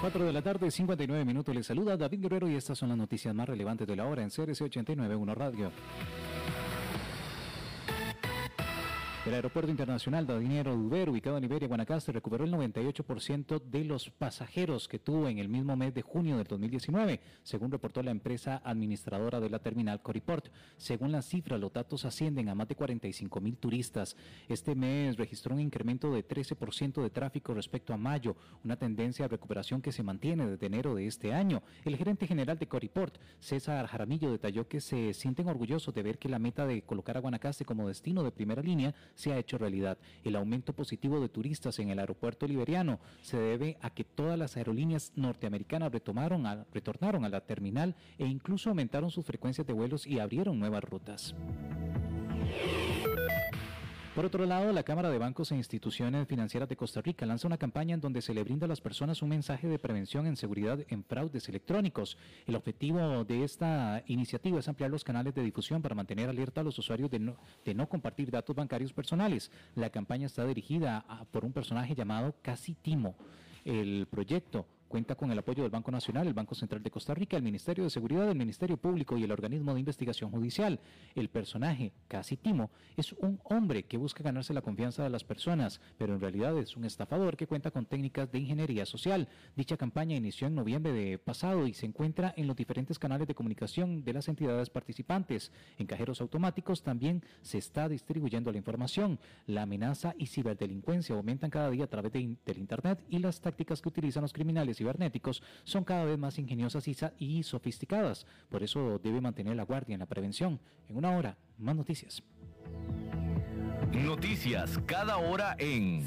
4 de la tarde, 59 minutos. Les saluda David Guerrero y estas son las noticias más relevantes de la hora en CRC 89.1 Radio. El Aeropuerto Internacional de Dinero Duber, ubicado en Iberia, Guanacaste, recuperó el 98% de los pasajeros que tuvo en el mismo mes de junio del 2019, según reportó la empresa administradora de la terminal Coriport. Según las cifras, los datos ascienden a más de 45 mil turistas. Este mes registró un incremento de 13% de tráfico respecto a mayo, una tendencia de recuperación que se mantiene desde enero de este año. El gerente general de Coriport, César Jaramillo, detalló que se sienten orgullosos de ver que la meta de colocar a Guanacaste como destino de primera línea se ha hecho realidad. El aumento positivo de turistas en el aeropuerto liberiano se debe a que todas las aerolíneas norteamericanas retomaron retornaron a la terminal e incluso aumentaron sus frecuencias de vuelos y abrieron nuevas rutas. Por otro lado, la Cámara de Bancos e Instituciones Financieras de Costa Rica lanza una campaña en donde se le brinda a las personas un mensaje de prevención en seguridad en fraudes electrónicos. El objetivo de esta iniciativa es ampliar los canales de difusión para mantener alerta a los usuarios de no, no compartir datos bancarios personales. La campaña está dirigida por un personaje llamado Casi Timo. El proyecto Cuenta con el apoyo del Banco Nacional, el Banco Central de Costa Rica, el Ministerio de Seguridad, el Ministerio Público y el Organismo de Investigación Judicial. El personaje, casi Timo, es un hombre que busca ganarse la confianza de las personas, pero en realidad es un estafador que cuenta con técnicas de ingeniería social. Dicha campaña inició en noviembre de pasado y se encuentra en los diferentes canales de comunicación de las entidades participantes. En cajeros automáticos también se está distribuyendo la información. La amenaza y ciberdelincuencia aumentan cada día a través de, del Internet y las tácticas que utilizan los criminales cibernéticos son cada vez más ingeniosas y, y sofisticadas. Por eso debe mantener la guardia en la prevención. En una hora, más noticias. Noticias cada hora en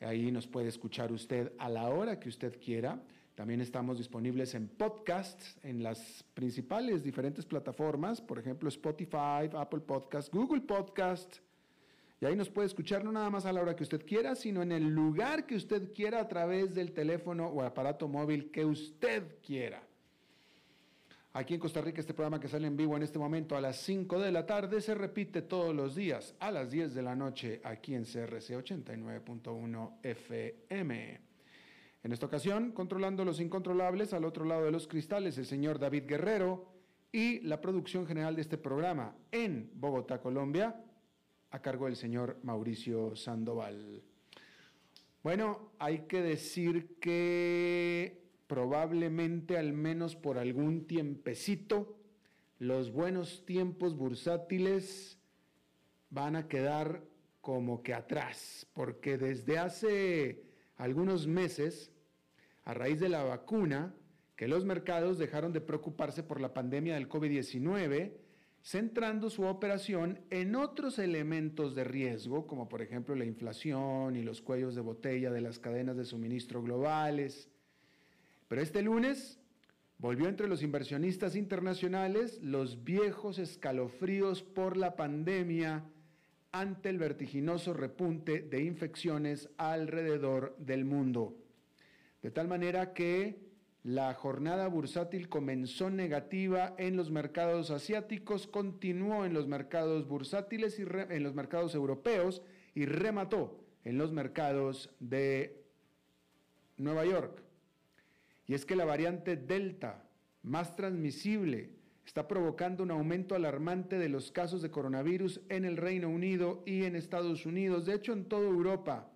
Ahí nos puede escuchar usted a la hora que usted quiera. También estamos disponibles en podcasts, en las principales diferentes plataformas, por ejemplo Spotify, Apple Podcast, Google Podcast. Y ahí nos puede escuchar no nada más a la hora que usted quiera, sino en el lugar que usted quiera a través del teléfono o aparato móvil que usted quiera. Aquí en Costa Rica este programa que sale en vivo en este momento a las 5 de la tarde se repite todos los días a las 10 de la noche aquí en CRC 89.1 FM. En esta ocasión, controlando los incontrolables al otro lado de los cristales, el señor David Guerrero y la producción general de este programa en Bogotá, Colombia, a cargo del señor Mauricio Sandoval. Bueno, hay que decir que probablemente al menos por algún tiempecito, los buenos tiempos bursátiles van a quedar como que atrás, porque desde hace algunos meses, a raíz de la vacuna, que los mercados dejaron de preocuparse por la pandemia del COVID-19, centrando su operación en otros elementos de riesgo, como por ejemplo la inflación y los cuellos de botella de las cadenas de suministro globales. Pero este lunes volvió entre los inversionistas internacionales los viejos escalofríos por la pandemia ante el vertiginoso repunte de infecciones alrededor del mundo. De tal manera que la jornada bursátil comenzó negativa en los mercados asiáticos, continuó en los mercados bursátiles y en los mercados europeos y remató en los mercados de Nueva York. Y es que la variante Delta, más transmisible, está provocando un aumento alarmante de los casos de coronavirus en el Reino Unido y en Estados Unidos, de hecho en toda Europa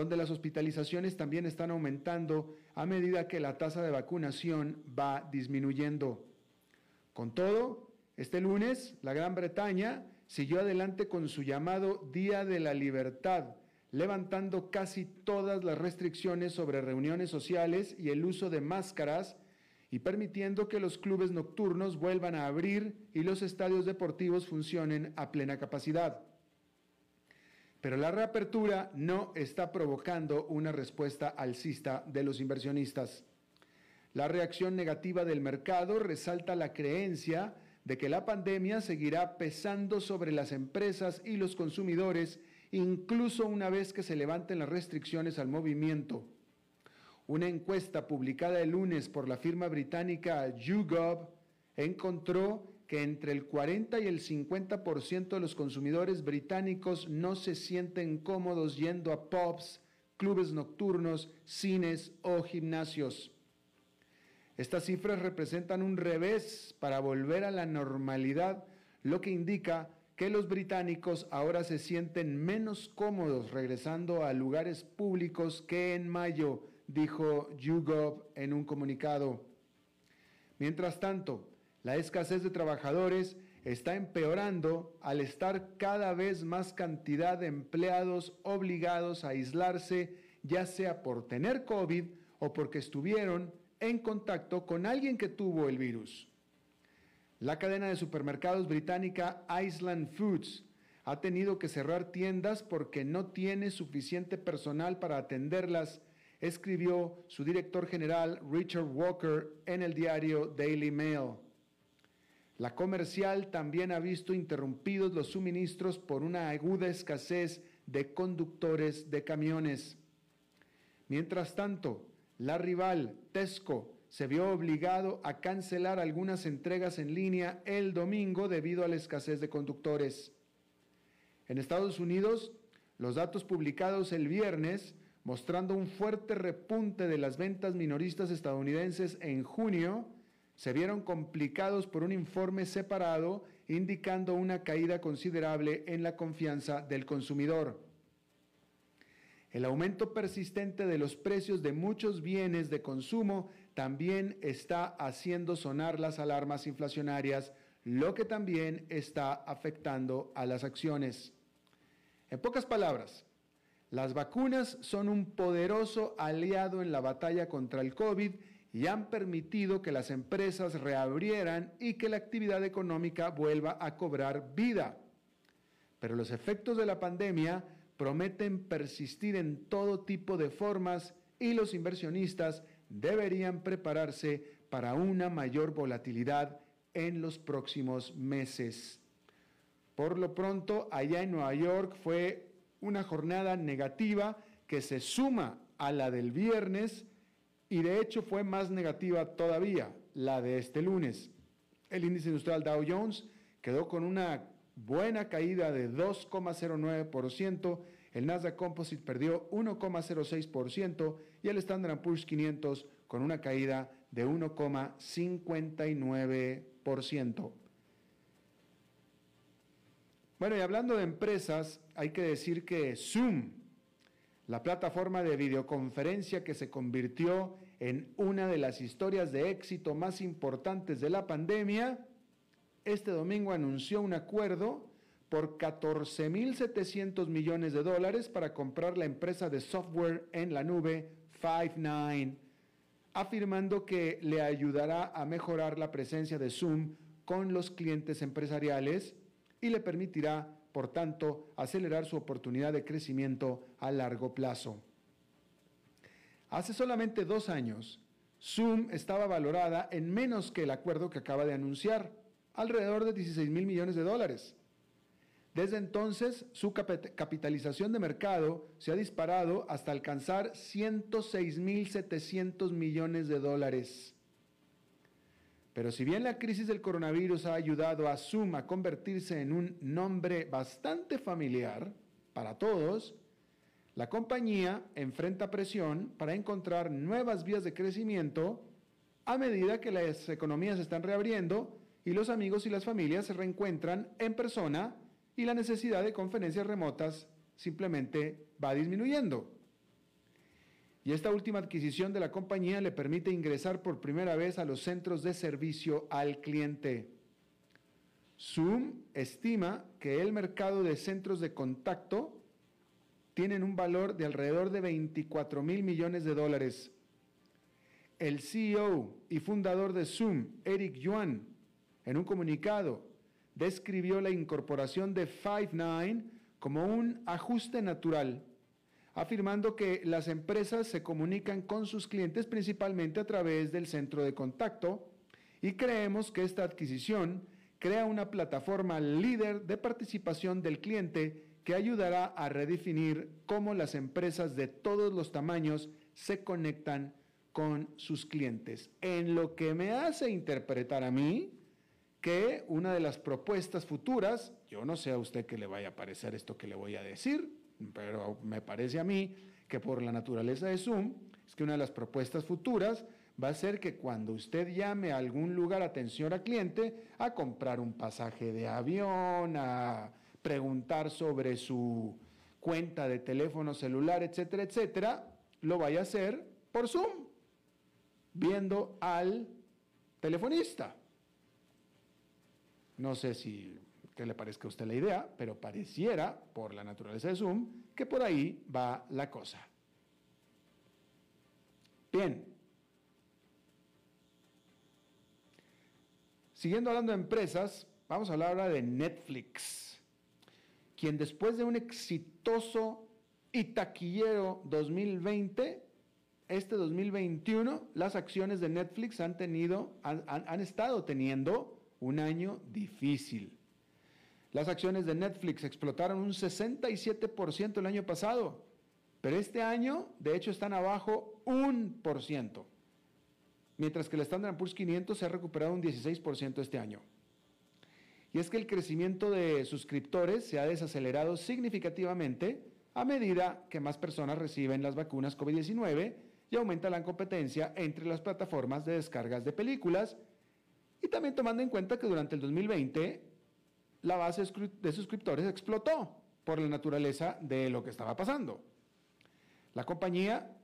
donde las hospitalizaciones también están aumentando a medida que la tasa de vacunación va disminuyendo. Con todo, este lunes la Gran Bretaña siguió adelante con su llamado Día de la Libertad, levantando casi todas las restricciones sobre reuniones sociales y el uso de máscaras y permitiendo que los clubes nocturnos vuelvan a abrir y los estadios deportivos funcionen a plena capacidad. Pero la reapertura no está provocando una respuesta alcista de los inversionistas. La reacción negativa del mercado resalta la creencia de que la pandemia seguirá pesando sobre las empresas y los consumidores incluso una vez que se levanten las restricciones al movimiento. Una encuesta publicada el lunes por la firma británica YouGov encontró que entre el 40 y el 50% de los consumidores británicos no se sienten cómodos yendo a pubs, clubes nocturnos, cines o gimnasios. Estas cifras representan un revés para volver a la normalidad, lo que indica que los británicos ahora se sienten menos cómodos regresando a lugares públicos que en mayo, dijo YouGov en un comunicado. Mientras tanto, la escasez de trabajadores está empeorando al estar cada vez más cantidad de empleados obligados a aislarse, ya sea por tener COVID o porque estuvieron en contacto con alguien que tuvo el virus. La cadena de supermercados británica Iceland Foods ha tenido que cerrar tiendas porque no tiene suficiente personal para atenderlas, escribió su director general Richard Walker en el diario Daily Mail. La comercial también ha visto interrumpidos los suministros por una aguda escasez de conductores de camiones. Mientras tanto, la rival Tesco se vio obligado a cancelar algunas entregas en línea el domingo debido a la escasez de conductores. En Estados Unidos, los datos publicados el viernes mostrando un fuerte repunte de las ventas minoristas estadounidenses en junio se vieron complicados por un informe separado indicando una caída considerable en la confianza del consumidor. El aumento persistente de los precios de muchos bienes de consumo también está haciendo sonar las alarmas inflacionarias, lo que también está afectando a las acciones. En pocas palabras, las vacunas son un poderoso aliado en la batalla contra el COVID y han permitido que las empresas reabrieran y que la actividad económica vuelva a cobrar vida. Pero los efectos de la pandemia prometen persistir en todo tipo de formas y los inversionistas deberían prepararse para una mayor volatilidad en los próximos meses. Por lo pronto, allá en Nueva York fue una jornada negativa que se suma a la del viernes y de hecho fue más negativa todavía la de este lunes. El índice industrial Dow Jones quedó con una buena caída de 2,09%, el Nasdaq Composite perdió 1,06% y el Standard Poor's 500 con una caída de 1,59%. Bueno, y hablando de empresas, hay que decir que Zoom la plataforma de videoconferencia que se convirtió en una de las historias de éxito más importantes de la pandemia, este domingo anunció un acuerdo por 14.700 millones de dólares para comprar la empresa de software en la nube Five9, afirmando que le ayudará a mejorar la presencia de Zoom con los clientes empresariales y le permitirá, por tanto, acelerar su oportunidad de crecimiento a largo plazo. Hace solamente dos años, Zoom estaba valorada en menos que el acuerdo que acaba de anunciar, alrededor de 16 mil millones de dólares. Desde entonces, su capitalización de mercado se ha disparado hasta alcanzar 106.700 millones de dólares. Pero si bien la crisis del coronavirus ha ayudado a Zoom a convertirse en un nombre bastante familiar para todos, la compañía enfrenta presión para encontrar nuevas vías de crecimiento a medida que las economías se están reabriendo y los amigos y las familias se reencuentran en persona y la necesidad de conferencias remotas simplemente va disminuyendo. Y esta última adquisición de la compañía le permite ingresar por primera vez a los centros de servicio al cliente. Zoom estima que el mercado de centros de contacto tienen un valor de alrededor de 24 mil millones de dólares. El CEO y fundador de Zoom, Eric Yuan, en un comunicado, describió la incorporación de Five9 como un ajuste natural, afirmando que las empresas se comunican con sus clientes principalmente a través del centro de contacto y creemos que esta adquisición crea una plataforma líder de participación del cliente que ayudará a redefinir cómo las empresas de todos los tamaños se conectan con sus clientes. En lo que me hace interpretar a mí que una de las propuestas futuras, yo no sé a usted qué le vaya a parecer esto que le voy a decir, pero me parece a mí que por la naturaleza de Zoom, es que una de las propuestas futuras va a ser que cuando usted llame a algún lugar atención al cliente a comprar un pasaje de avión, a preguntar sobre su cuenta de teléfono celular, etcétera, etcétera, lo vaya a hacer por Zoom, viendo al telefonista. No sé si le parezca a usted la idea, pero pareciera, por la naturaleza de Zoom, que por ahí va la cosa. Bien. Siguiendo hablando de empresas, vamos a hablar ahora de Netflix, quien después de un exitoso y taquillero 2020, este 2021, las acciones de Netflix han tenido, han estado teniendo un año difícil. Las acciones de Netflix explotaron un 67% el año pasado, pero este año, de hecho, están abajo un por ciento, mientras que el Standard Poor's 500 se ha recuperado un 16% este año. Y es que el crecimiento de suscriptores se ha desacelerado significativamente a medida que más personas reciben las vacunas COVID-19 y aumenta la competencia entre las plataformas de descargas de películas y también tomando en cuenta que durante el 2020 la base de suscriptores explotó por la naturaleza de lo que estaba pasando. La compañía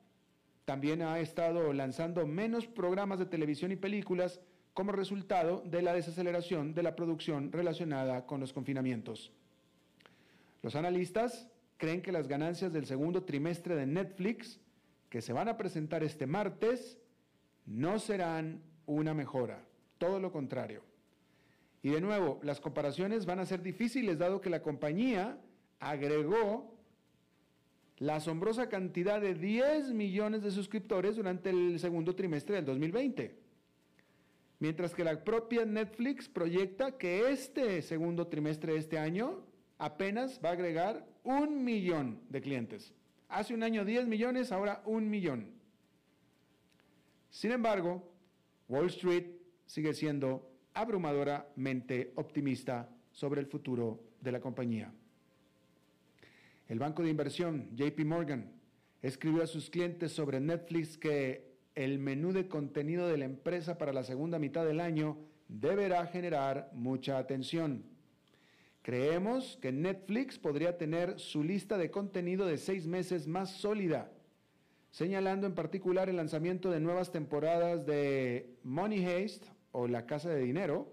también ha estado lanzando menos programas de televisión y películas como resultado de la desaceleración de la producción relacionada con los confinamientos. Los analistas creen que las ganancias del segundo trimestre de Netflix, que se van a presentar este martes, no serán una mejora todo lo contrario. Y de nuevo, las comparaciones van a ser difíciles dado que la compañía agregó la asombrosa cantidad de 10 millones de suscriptores durante el segundo trimestre del 2020. Mientras que la propia Netflix proyecta que este segundo trimestre de este año apenas va a agregar un millón de clientes. Hace un año 10 millones, ahora un millón. Sin embargo, Wall Street sigue siendo abrumadoramente optimista sobre el futuro de la compañía. El banco de inversión JP Morgan escribió a sus clientes sobre Netflix que el menú de contenido de la empresa para la segunda mitad del año deberá generar mucha atención. Creemos que Netflix podría tener su lista de contenido de seis meses más sólida, señalando en particular el lanzamiento de nuevas temporadas de Money Heist o La Casa de Dinero,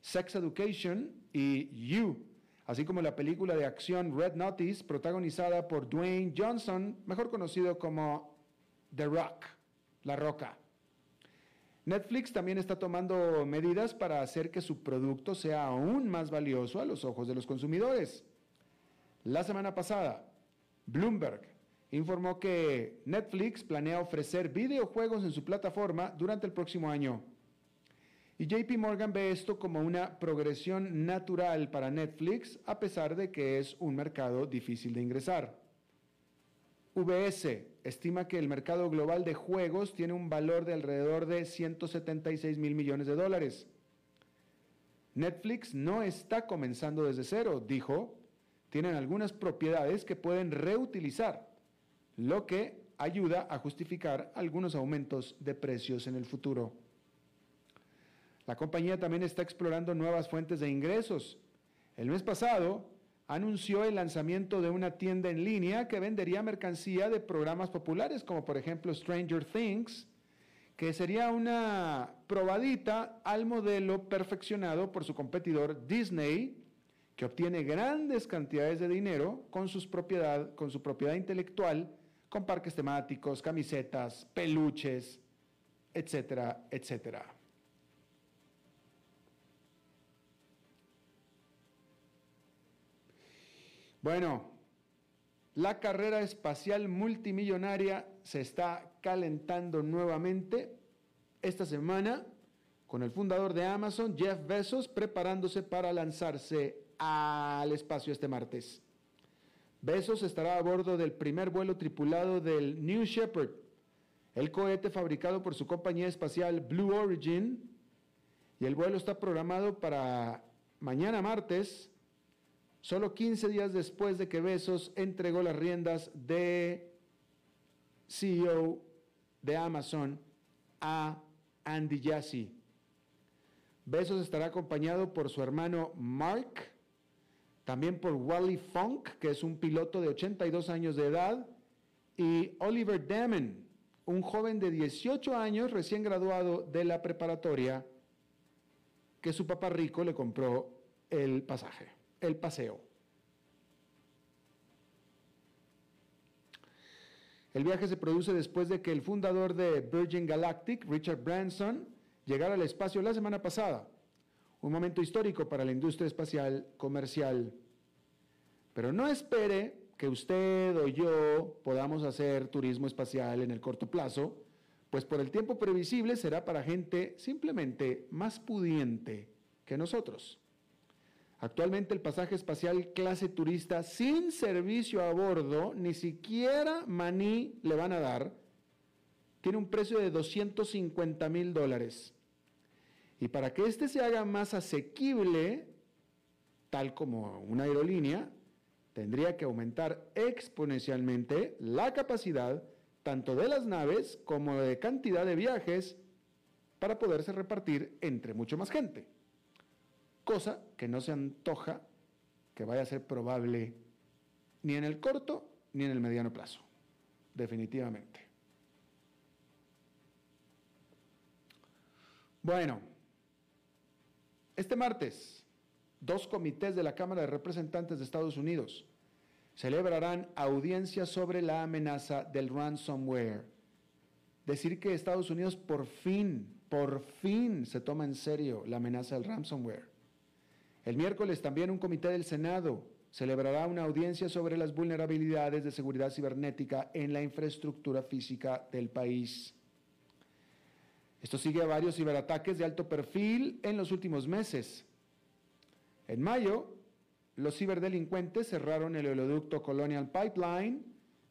Sex Education y You, así como la película de acción Red Notice protagonizada por Dwayne Johnson, mejor conocido como The Rock, La Roca. Netflix también está tomando medidas para hacer que su producto sea aún más valioso a los ojos de los consumidores. La semana pasada, Bloomberg informó que Netflix planea ofrecer videojuegos en su plataforma durante el próximo año. Y JP Morgan ve esto como una progresión natural para Netflix, a pesar de que es un mercado difícil de ingresar. VS estima que el mercado global de juegos tiene un valor de alrededor de 176 mil millones de dólares. Netflix no está comenzando desde cero, dijo. Tienen algunas propiedades que pueden reutilizar, lo que ayuda a justificar algunos aumentos de precios en el futuro. La compañía también está explorando nuevas fuentes de ingresos. El mes pasado, anunció el lanzamiento de una tienda en línea que vendería mercancía de programas populares, como por ejemplo Stranger Things, que sería una probadita al modelo perfeccionado por su competidor Disney, que obtiene grandes cantidades de dinero con, sus propiedad, con su propiedad intelectual, con parques temáticos, camisetas, peluches, etcétera, etcétera. Bueno, la carrera espacial multimillonaria se está calentando nuevamente esta semana con el fundador de Amazon, Jeff Bezos, preparándose para lanzarse al espacio este martes. Bezos estará a bordo del primer vuelo tripulado del New Shepard, el cohete fabricado por su compañía espacial Blue Origin, y el vuelo está programado para mañana martes solo 15 días después de que Bezos entregó las riendas de CEO de Amazon a Andy Jassy. Bezos estará acompañado por su hermano Mark, también por Wally Funk, que es un piloto de 82 años de edad, y Oliver Damon, un joven de 18 años recién graduado de la preparatoria, que su papá rico le compró el pasaje el paseo. El viaje se produce después de que el fundador de Virgin Galactic, Richard Branson, llegara al espacio la semana pasada, un momento histórico para la industria espacial comercial. Pero no espere que usted o yo podamos hacer turismo espacial en el corto plazo, pues por el tiempo previsible será para gente simplemente más pudiente que nosotros. Actualmente el pasaje espacial clase turista sin servicio a bordo, ni siquiera maní le van a dar, tiene un precio de 250 mil dólares. Y para que este se haga más asequible, tal como una aerolínea, tendría que aumentar exponencialmente la capacidad tanto de las naves como de cantidad de viajes para poderse repartir entre mucho más gente cosa que no se antoja que vaya a ser probable ni en el corto ni en el mediano plazo, definitivamente. Bueno, este martes, dos comités de la Cámara de Representantes de Estados Unidos celebrarán audiencias sobre la amenaza del ransomware. Decir que Estados Unidos por fin, por fin se toma en serio la amenaza del ransomware. El miércoles también un comité del Senado celebrará una audiencia sobre las vulnerabilidades de seguridad cibernética en la infraestructura física del país. Esto sigue a varios ciberataques de alto perfil en los últimos meses. En mayo, los ciberdelincuentes cerraron el oleoducto Colonial Pipeline,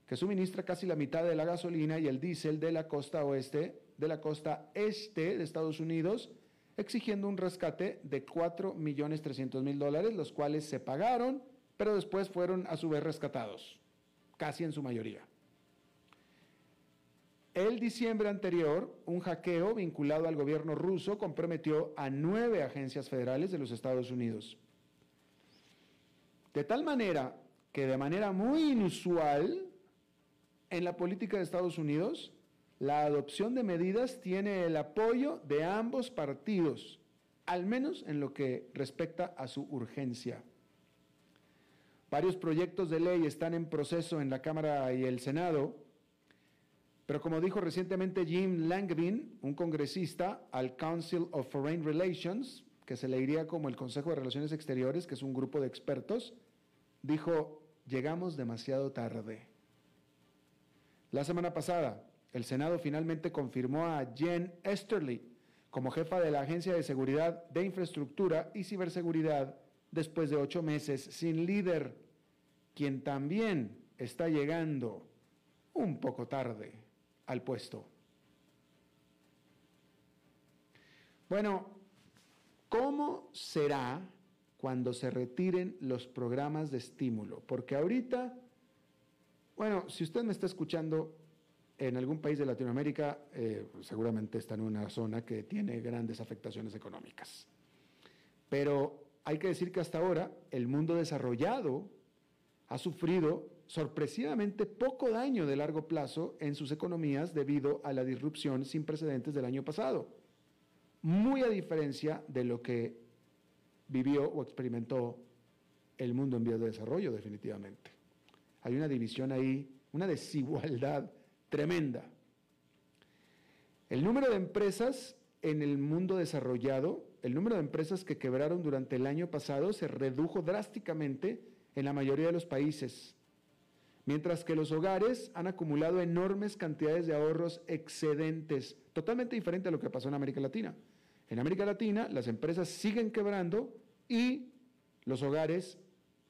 que suministra casi la mitad de la gasolina y el diésel de la costa oeste, de la costa este de Estados Unidos, exigiendo un rescate de 4.300.000 dólares, los cuales se pagaron, pero después fueron a su vez rescatados, casi en su mayoría. El diciembre anterior, un hackeo vinculado al gobierno ruso comprometió a nueve agencias federales de los Estados Unidos. De tal manera que de manera muy inusual, en la política de Estados Unidos, la adopción de medidas tiene el apoyo de ambos partidos, al menos en lo que respecta a su urgencia. Varios proyectos de ley están en proceso en la Cámara y el Senado, pero como dijo recientemente Jim Langevin, un congresista al Council of Foreign Relations, que se le diría como el Consejo de Relaciones Exteriores, que es un grupo de expertos, dijo, llegamos demasiado tarde. La semana pasada, el Senado finalmente confirmó a Jen Esterly como jefa de la Agencia de Seguridad de Infraestructura y Ciberseguridad después de ocho meses sin líder, quien también está llegando un poco tarde al puesto. Bueno, ¿cómo será cuando se retiren los programas de estímulo? Porque ahorita, bueno, si usted me está escuchando en algún país de Latinoamérica, eh, seguramente está en una zona que tiene grandes afectaciones económicas. Pero hay que decir que hasta ahora el mundo desarrollado ha sufrido sorpresivamente poco daño de largo plazo en sus economías debido a la disrupción sin precedentes del año pasado, muy a diferencia de lo que vivió o experimentó el mundo en vías de desarrollo definitivamente. Hay una división ahí, una desigualdad tremenda. El número de empresas en el mundo desarrollado, el número de empresas que quebraron durante el año pasado se redujo drásticamente en la mayoría de los países, mientras que los hogares han acumulado enormes cantidades de ahorros excedentes, totalmente diferente a lo que pasó en América Latina. En América Latina las empresas siguen quebrando y los hogares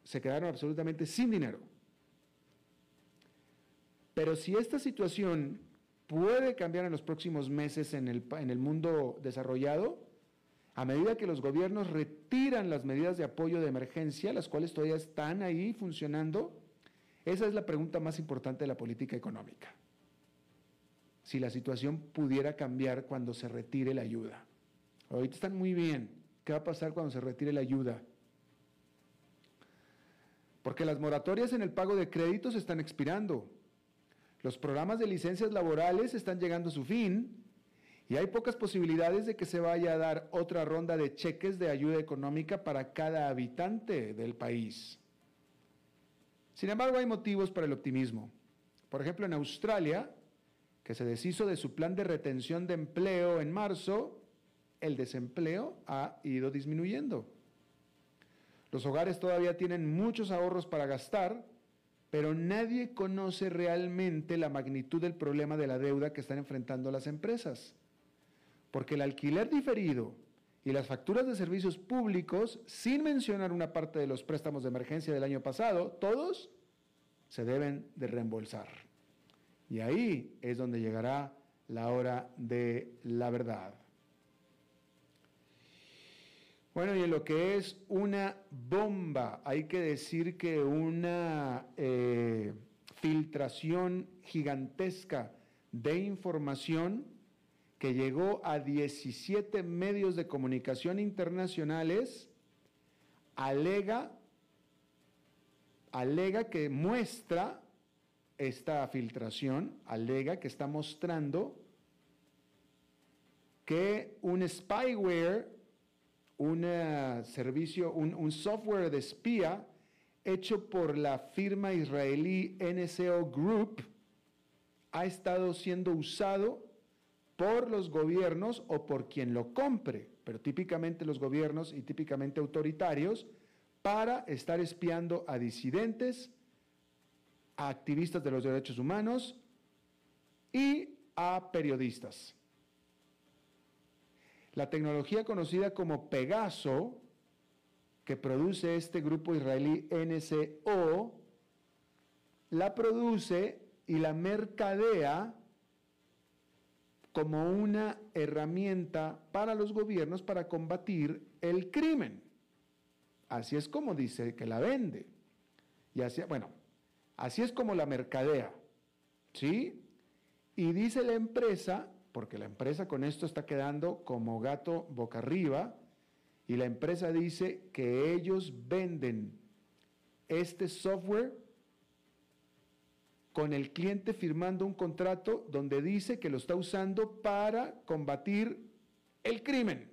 se quedaron absolutamente sin dinero. Pero si esta situación puede cambiar en los próximos meses en el, mundo desarrollado, a medida que los gobiernos retiran las medidas de apoyo de emergencia, las cuales todavía están ahí funcionando, esa es la pregunta más importante de la política económica. Si la situación pudiera cambiar cuando se retire la ayuda. Ahorita están muy bien. ¿Qué va a pasar cuando se retire la ayuda? Porque las moratorias en el pago de créditos están expirando. Los programas de licencias laborales están llegando a su fin y hay pocas posibilidades de que se vaya a dar otra ronda de cheques de ayuda económica para cada habitante del país. Sin embargo, hay motivos para el optimismo. Por ejemplo, en Australia, que se deshizo de su plan de retención de empleo en marzo, el desempleo ha ido disminuyendo. Los hogares todavía tienen muchos ahorros para gastar, pero nadie conoce realmente la magnitud del problema de la deuda que están enfrentando las empresas. Porque el alquiler diferido y las facturas de servicios públicos, sin mencionar una parte de los préstamos de emergencia del año pasado, todos se deben de reembolsar. Y ahí es donde llegará la hora de la verdad. Bueno, y en lo que es una bomba, hay que decir que una eh, filtración gigantesca de información que llegó a 17 medios de comunicación internacionales alega, alega que muestra esta filtración, alega que está mostrando que un spyware un servicio, un, software de espía hecho por la firma israelí NCO Group ha estado siendo usado por los gobiernos o por quien lo compre, pero típicamente los gobiernos y típicamente autoritarios, para estar espiando a disidentes, a activistas de los derechos humanos y a periodistas. La tecnología conocida como Pegaso, que produce este grupo israelí NCO, la produce y la mercadea como una herramienta para los gobiernos para combatir el crimen. Así es como dice que la vende. Y así, bueno, así es como la mercadea. ¿Sí? Y dice la empresa porque la empresa con esto está quedando como gato boca arriba y la empresa dice que ellos venden este software con el cliente firmando un contrato donde dice que lo está usando para combatir el crimen.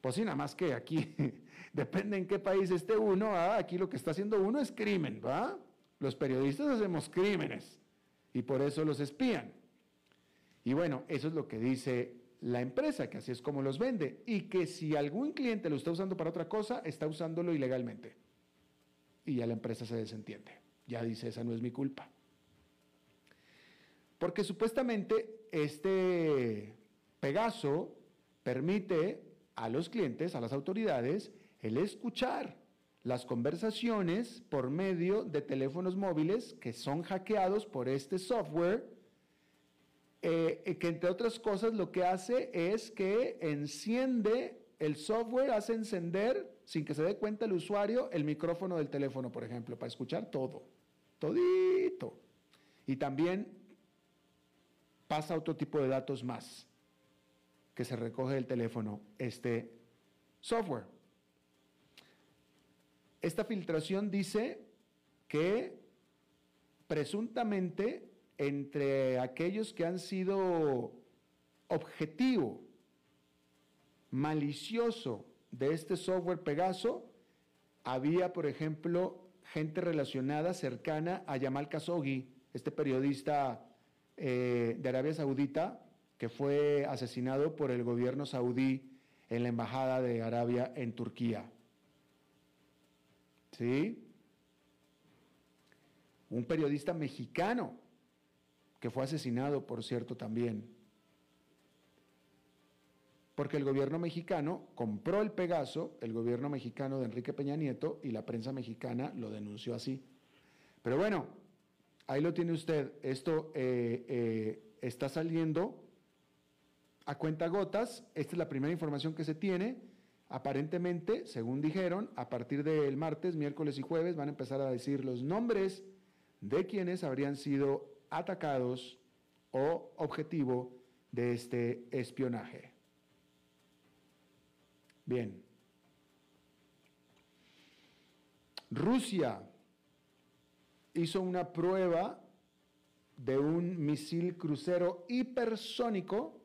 Pues sí, nada más que aquí, depende en qué país esté uno, ah, aquí lo que está haciendo uno es crimen, ¿va? Los periodistas hacemos crímenes y por eso los espían. Y bueno, eso es lo que dice la empresa, que así es como los vende, y que si algún cliente lo está usando para otra cosa, está usándolo ilegalmente. Y ya la empresa se desentiende. Ya dice, esa no es mi culpa. Porque supuestamente este Pegaso permite a los clientes, a las autoridades, el escuchar las conversaciones por medio de teléfonos móviles que son hackeados por este software, eh, que entre otras cosas lo que hace es que enciende el software, hace encender, sin que se dé cuenta el usuario, el micrófono del teléfono, por ejemplo, para escuchar todo, todito. Y también pasa otro tipo de datos más que se recoge del teléfono, este software. Esta filtración dice que presuntamente entre aquellos que han sido objetivo malicioso de este software Pegaso, había, por ejemplo, gente relacionada cercana a Yamal Khashoggi, este periodista eh, de Arabia Saudita que fue asesinado por el gobierno saudí en la embajada de Arabia en Turquía. ¿Sí? Un periodista mexicano que fue asesinado, por cierto, también. Porque el gobierno mexicano compró el Pegaso, el gobierno mexicano de Enrique Peña Nieto, y la prensa mexicana lo denunció así. Pero bueno, ahí lo tiene usted. Esto eh, eh, está saliendo a cuenta gotas. Esta es la primera información que se tiene. Aparentemente, según dijeron, a partir del martes, miércoles y jueves van a empezar a decir los nombres de quienes habrían sido atacados o objetivo de este espionaje. Bien. Rusia hizo una prueba de un misil crucero hipersónico,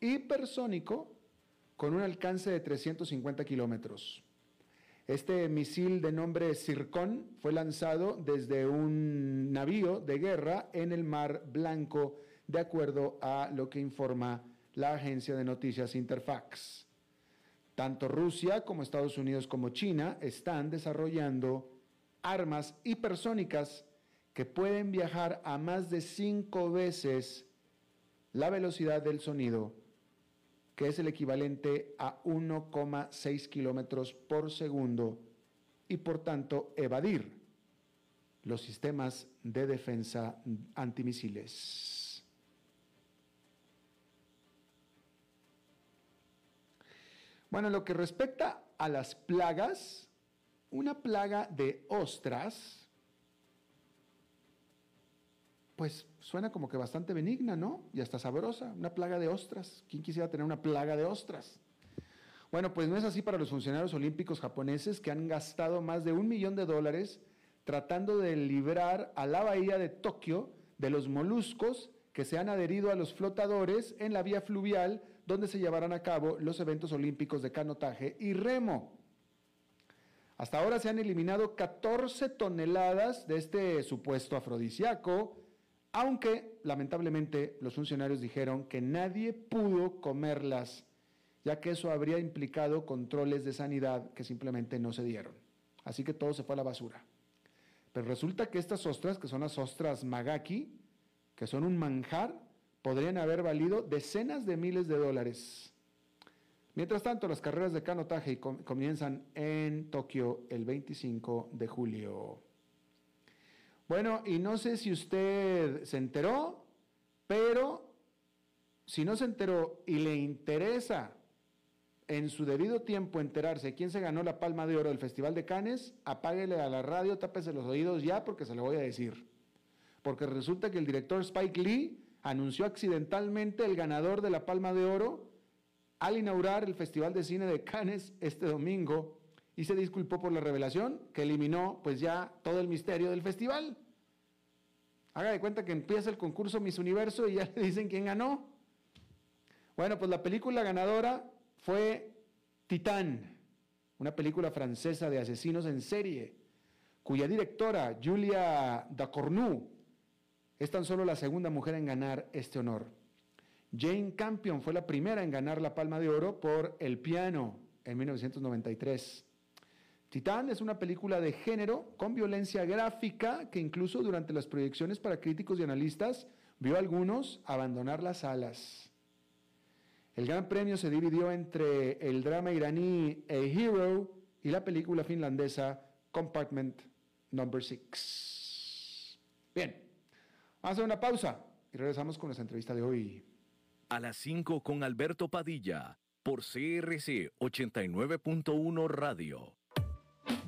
hipersónico, con un alcance de 350 kilómetros. Este misil de nombre Circón fue lanzado desde un navío de guerra en el Mar Blanco, de acuerdo a lo que informa la agencia de noticias Interfax. Tanto Rusia como Estados Unidos como China están desarrollando armas hipersónicas que pueden viajar a más de cinco veces la velocidad del sonido que es el equivalente a 1,6 kilómetros por segundo y por tanto evadir los sistemas de defensa antimisiles. Bueno, en lo que respecta a las plagas, una plaga de ostras, pues suena como que bastante benigna, ¿no? Y hasta sabrosa, una plaga de ostras. ¿Quién quisiera tener una plaga de ostras? Bueno, pues no es así para los funcionarios olímpicos japoneses que han gastado más de un millón de dólares tratando de librar a la bahía de Tokio de los moluscos que se han adherido a los flotadores en la vía fluvial donde se llevarán a cabo los eventos olímpicos de canotaje y remo. Hasta ahora se han eliminado 14 toneladas de este supuesto afrodisíaco, aunque lamentablemente los funcionarios dijeron que nadie pudo comerlas, ya que eso habría implicado controles de sanidad que simplemente no se dieron. Así que todo se fue a la basura. Pero resulta que estas ostras, que son las ostras magaki, que son un manjar, podrían haber valido decenas de miles de dólares. Mientras tanto, las carreras de canotaje comienzan en Tokio el 25 de julio. Bueno, y no sé si usted se enteró, pero si no se enteró y le interesa en su debido tiempo enterarse quién se ganó la palma de oro del Festival de Cannes, apáguele a la radio, tápese los oídos ya porque se lo voy a decir. Porque resulta que el director Spike Lee anunció accidentalmente el ganador de la palma de oro al inaugurar el Festival de Cine de Cannes este domingo y se disculpó por la revelación que eliminó pues ya todo el misterio del festival. Haga de cuenta que empieza el concurso Miss Universo y ya le dicen quién ganó. Bueno, pues la película ganadora fue Titán, una película francesa de asesinos en serie, cuya directora, Julia Dacornu, es tan solo la segunda mujer en ganar este honor. Jane Campion fue la primera en ganar la Palma de Oro por El piano en 1993. Titán es una película de género con violencia gráfica que incluso durante las proyecciones para críticos y analistas vio a algunos abandonar las salas. El gran premio se dividió entre el drama iraní A Hero y la película finlandesa Compartment Number 6. Bien, vamos a hacer una pausa y regresamos con nuestra entrevista de hoy. A las 5 con Alberto Padilla por CRC 89.1 Radio.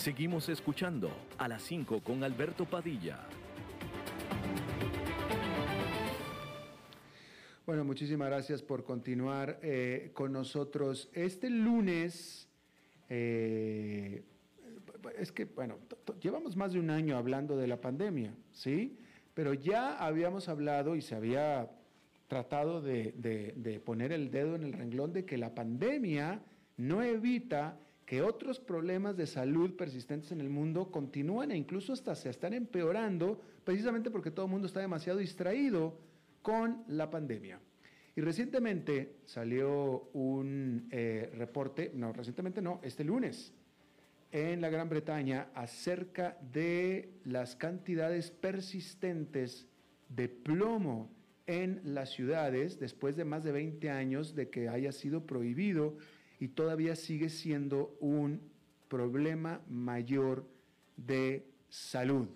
Seguimos escuchando a las 5 con Alberto Padilla. Bueno, muchísimas gracias por continuar eh, con nosotros. Este lunes, eh, es que, bueno, llevamos más de un año hablando de la pandemia, ¿sí? Pero ya habíamos hablado y se había tratado de, de poner el dedo en el renglón de que la pandemia no evita que otros problemas de salud persistentes en el mundo continúan e incluso hasta se están empeorando precisamente porque todo el mundo está demasiado distraído con la pandemia. Y recientemente salió un eh, reporte, no, recientemente no, este lunes, en la Gran Bretaña acerca de las cantidades persistentes de plomo en las ciudades después de más de 20 años de que haya sido prohibido y todavía sigue siendo un problema mayor de salud.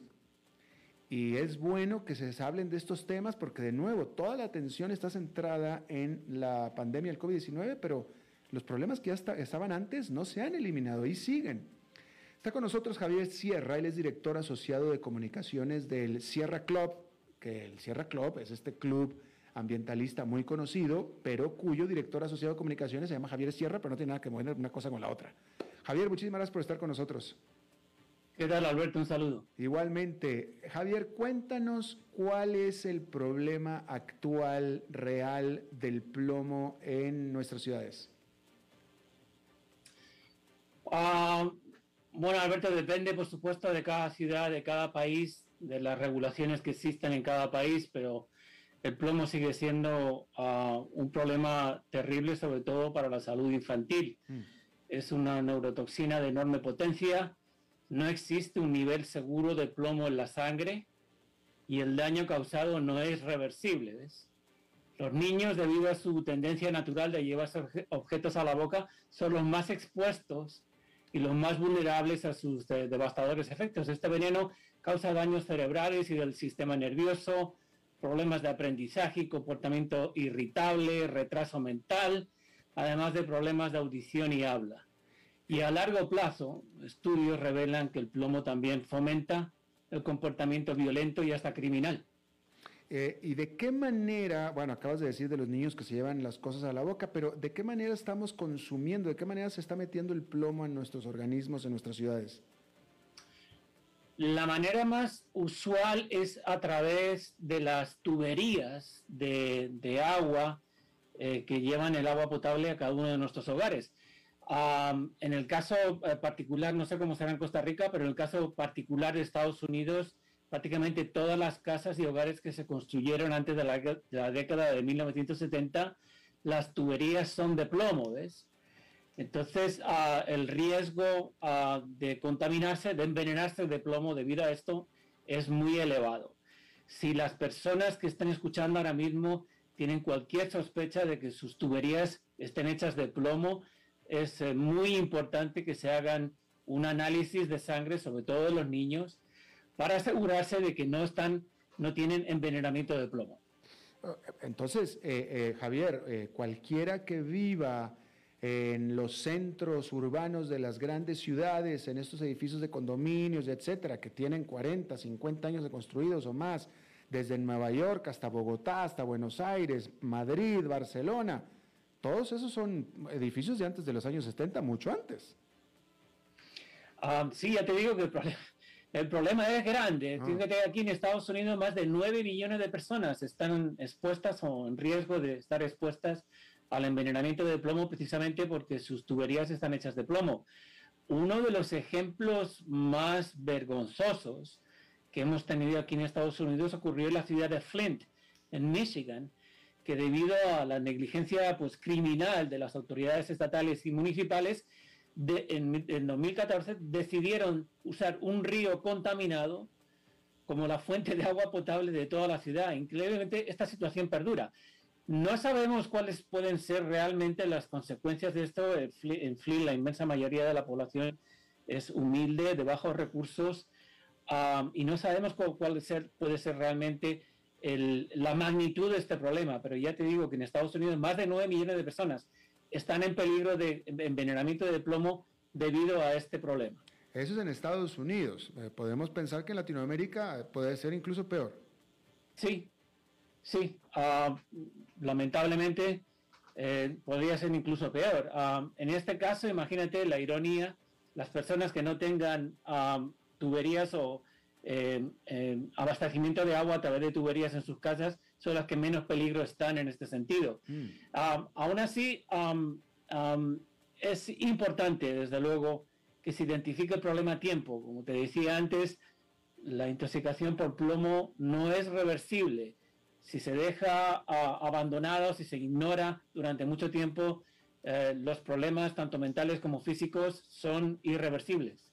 Y es bueno que se hablen de estos temas porque de nuevo toda la atención está centrada en la pandemia del COVID-19, pero los problemas que ya estaban antes no se han eliminado y siguen. Está con nosotros Javier Sierra, él es director asociado de comunicaciones del Sierra Club, que el Sierra Club es este club ambientalista muy conocido, pero cuyo director asociado de comunicaciones se llama Javier Sierra, pero no tiene nada que ver una cosa con la otra. Javier, muchísimas gracias por estar con nosotros. ¿Qué tal, Alberto? Un saludo. Igualmente. Javier, cuéntanos cuál es el problema actual, real, del plomo en nuestras ciudades. Ah, bueno, Alberto, depende, por supuesto, de cada ciudad, de cada país, de las regulaciones que existen en cada país, pero el plomo sigue siendo ah, un problema terrible, sobre todo para la salud infantil. Mm. Es una neurotoxina de enorme potencia, no existe un nivel seguro de plomo en la sangre y el daño causado no es reversible. Los niños, debido a su tendencia natural de llevarse objetos a la boca, son los más expuestos y los más vulnerables a sus devastadores efectos. Este veneno causa daños cerebrales y del sistema nervioso, problemas de aprendizaje, comportamiento irritable, retraso mental, además de problemas de audición y habla. Y a largo plazo, estudios revelan que el plomo también fomenta el comportamiento violento y hasta criminal. Eh, ¿Y de qué manera, bueno, acabas de decir de los niños que se llevan las cosas a la boca, pero ¿de qué manera estamos consumiendo, de qué manera se está metiendo el plomo en nuestros organismos, en nuestras ciudades? La manera más usual es a través de las tuberías de, agua eh, que llevan el agua potable a cada uno de nuestros hogares. en el caso eh, particular, no sé cómo será en Costa Rica, pero en el caso particular de Estados Unidos, prácticamente todas las casas y hogares que se construyeron antes de la, de la década de 1970, las tuberías son de plomo, ¿ves? Entonces, ah, el riesgo ah, de contaminarse, de envenenarse de plomo debido a esto es muy elevado. Si las personas que están escuchando ahora mismo tienen cualquier sospecha de que sus tuberías estén hechas de plomo, es eh, muy importante que se hagan un análisis de sangre, sobre todo de los niños, para asegurarse de que no están, no tienen envenenamiento de plomo. Entonces, eh, eh, Javier, eh, cualquiera que viva en los centros urbanos de las grandes ciudades, en estos edificios de condominios, etcétera, que tienen 40, 50 años de construidos o más, desde Nueva York hasta Bogotá, hasta Buenos Aires, Madrid, Barcelona, todos esos son edificios de antes de los años 70, mucho antes. Ah, sí, ya te digo que el problema, el problema es grande. Ah. Fíjate, aquí en Estados Unidos más de 9 millones de personas están expuestas o en riesgo de estar expuestas al envenenamiento de plomo precisamente porque sus tuberías están hechas de plomo. Uno de los ejemplos más vergonzosos que hemos tenido aquí en Estados Unidos ocurrió en la ciudad de Flint, en Michigan, que debido a la negligencia pues, criminal de las autoridades estatales y municipales, en, 2014 decidieron usar un río contaminado como la fuente de agua potable de toda la ciudad. Increíblemente, esta situación perdura. No sabemos cuáles pueden ser realmente las consecuencias de esto. En Flint, la inmensa mayoría de la población es humilde, de bajos recursos, y no sabemos cuál, puede ser realmente la magnitud de este problema. Pero ya te digo que en Estados Unidos más de 9 millones de personas están en peligro de envenenamiento de plomo debido a este problema. Eso es en Estados Unidos. Eh, podemos pensar que en Latinoamérica puede ser incluso peor. Sí, sí. Ah, lamentablemente eh, podría ser incluso peor. Ah, en este caso, imagínate la ironía, las personas que no tengan ah, tuberías o eh, abastecimiento de agua a través de tuberías en sus casas son las que menos peligro están en este sentido. Mm. aún así, es importante, desde luego, que se identifique el problema a tiempo. Como te decía antes, la intoxicación por plomo no es reversible. Si se deja abandonado, si se ignora durante mucho tiempo, eh, los problemas, tanto mentales como físicos, son irreversibles.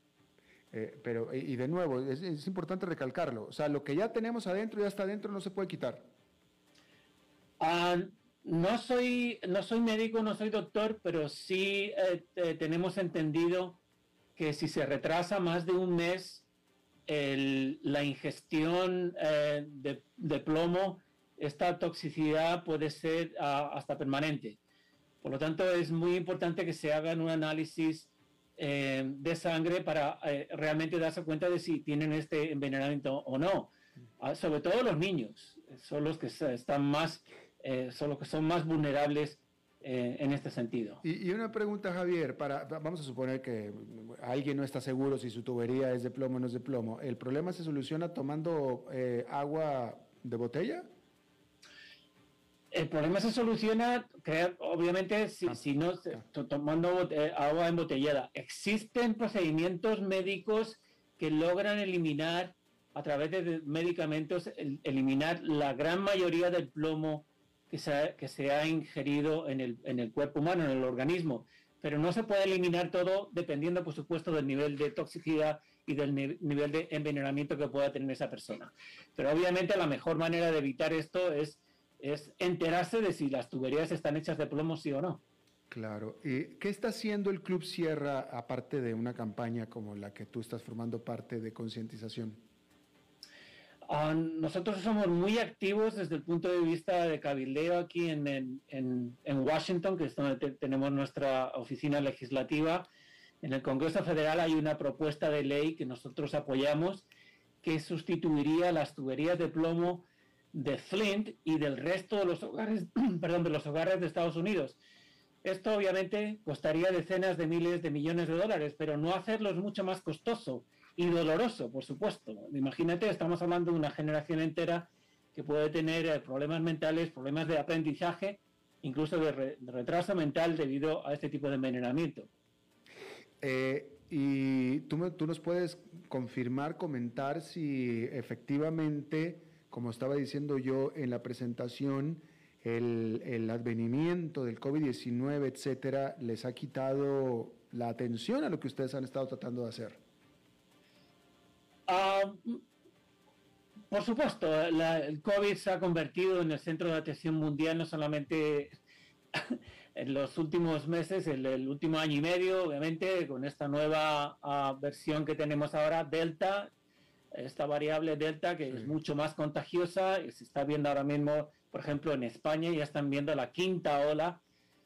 Eh, pero, y de nuevo, es, es, importante recalcarlo. O sea, lo que ya tenemos adentro, ya está adentro, no se puede quitar. Ah, no, soy, no soy médico, no soy doctor, pero sí eh, tenemos entendido que si se retrasa más de un mes la ingestión eh, de, plomo, esta toxicidad puede ser ah, hasta permanente. Por lo tanto, es muy importante que se hagan un análisis eh, de sangre para realmente darse cuenta de si tienen este envenenamiento o no. Ah, sobre todo los niños, son los que están más eh, son los que son más vulnerables eh, en este sentido. Y, una pregunta, Javier, para, vamos a suponer que alguien no está seguro si su tubería es de plomo o no es de plomo. ¿El problema se soluciona tomando eh, agua de botella? El problema se soluciona, obviamente, si, ah, si no, tomando agua embotellada. Existen procedimientos médicos que logran eliminar, a través de medicamentos, eliminar la gran mayoría del plomo que se ha, que se ha ingerido en el, en el cuerpo humano, en el organismo. Pero no se puede eliminar todo dependiendo, por supuesto, del nivel de toxicidad y del nivel de envenenamiento que pueda tener esa persona. Pero obviamente la mejor manera de evitar esto es, es enterarse de si las tuberías están hechas de plomo, sí o no. Claro. ¿Y qué está haciendo el Club Sierra aparte de una campaña como la que tú estás formando parte de concientización? Ah, nosotros somos muy activos desde el punto de vista de cabildeo aquí en, en, en, Washington, que es donde tenemos nuestra oficina legislativa. En el Congreso Federal hay una propuesta de ley que nosotros apoyamos que sustituiría las tuberías de plomo de Flint y del resto de los hogares, perdón, de los hogares de Estados Unidos. Esto obviamente costaría decenas de miles de millones de dólares, pero no hacerlo es mucho más costoso y doloroso, por supuesto. Imagínate, estamos hablando de una generación entera que puede tener eh, problemas mentales, problemas de aprendizaje, incluso de, retraso mental debido a este tipo de envenenamiento. Eh, y tú, tú nos puedes confirmar, comentar si efectivamente, como estaba diciendo yo en la presentación, el, el advenimiento del COVID-19, etcétera, les ha quitado la atención a lo que ustedes han estado tratando de hacer. Ah, por supuesto, el COVID se ha convertido en el centro de atención mundial, no solamente en los últimos meses, el, el, último año y medio, obviamente, con esta nueva uh, versión que tenemos ahora, Delta, esta variable Delta, que sí. es mucho más contagiosa, y se está viendo ahora mismo, por ejemplo, en España, ya están viendo la quinta ola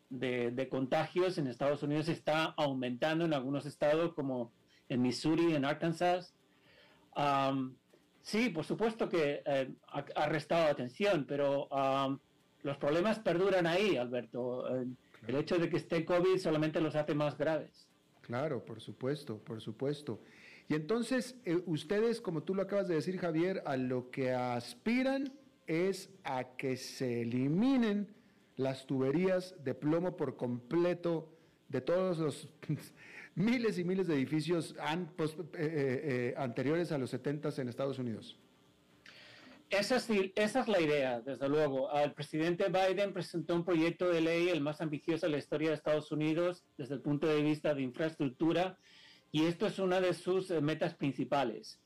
de, de contagios, en Estados Unidos está aumentando en algunos estados como en Missouri, en Arkansas. Um, sí, por supuesto que eh, ha, ha, restado atención, pero um, los problemas perduran ahí, Alberto. Claro. El hecho de que esté COVID solamente los hace más graves. Claro, por supuesto, por supuesto. Y entonces, eh, ustedes, como tú lo acabas de decir, Javier, a lo que aspiran es a que se eliminen las tuberías de plomo por completo de todos los miles y miles de edificios eh, eh, anteriores a los 70 en Estados Unidos. Esa es, esa es, la idea, desde luego. El presidente Biden presentó un proyecto de ley, el más ambicioso de la historia de Estados Unidos, desde el punto de vista de infraestructura, y esto es una de sus metas principales.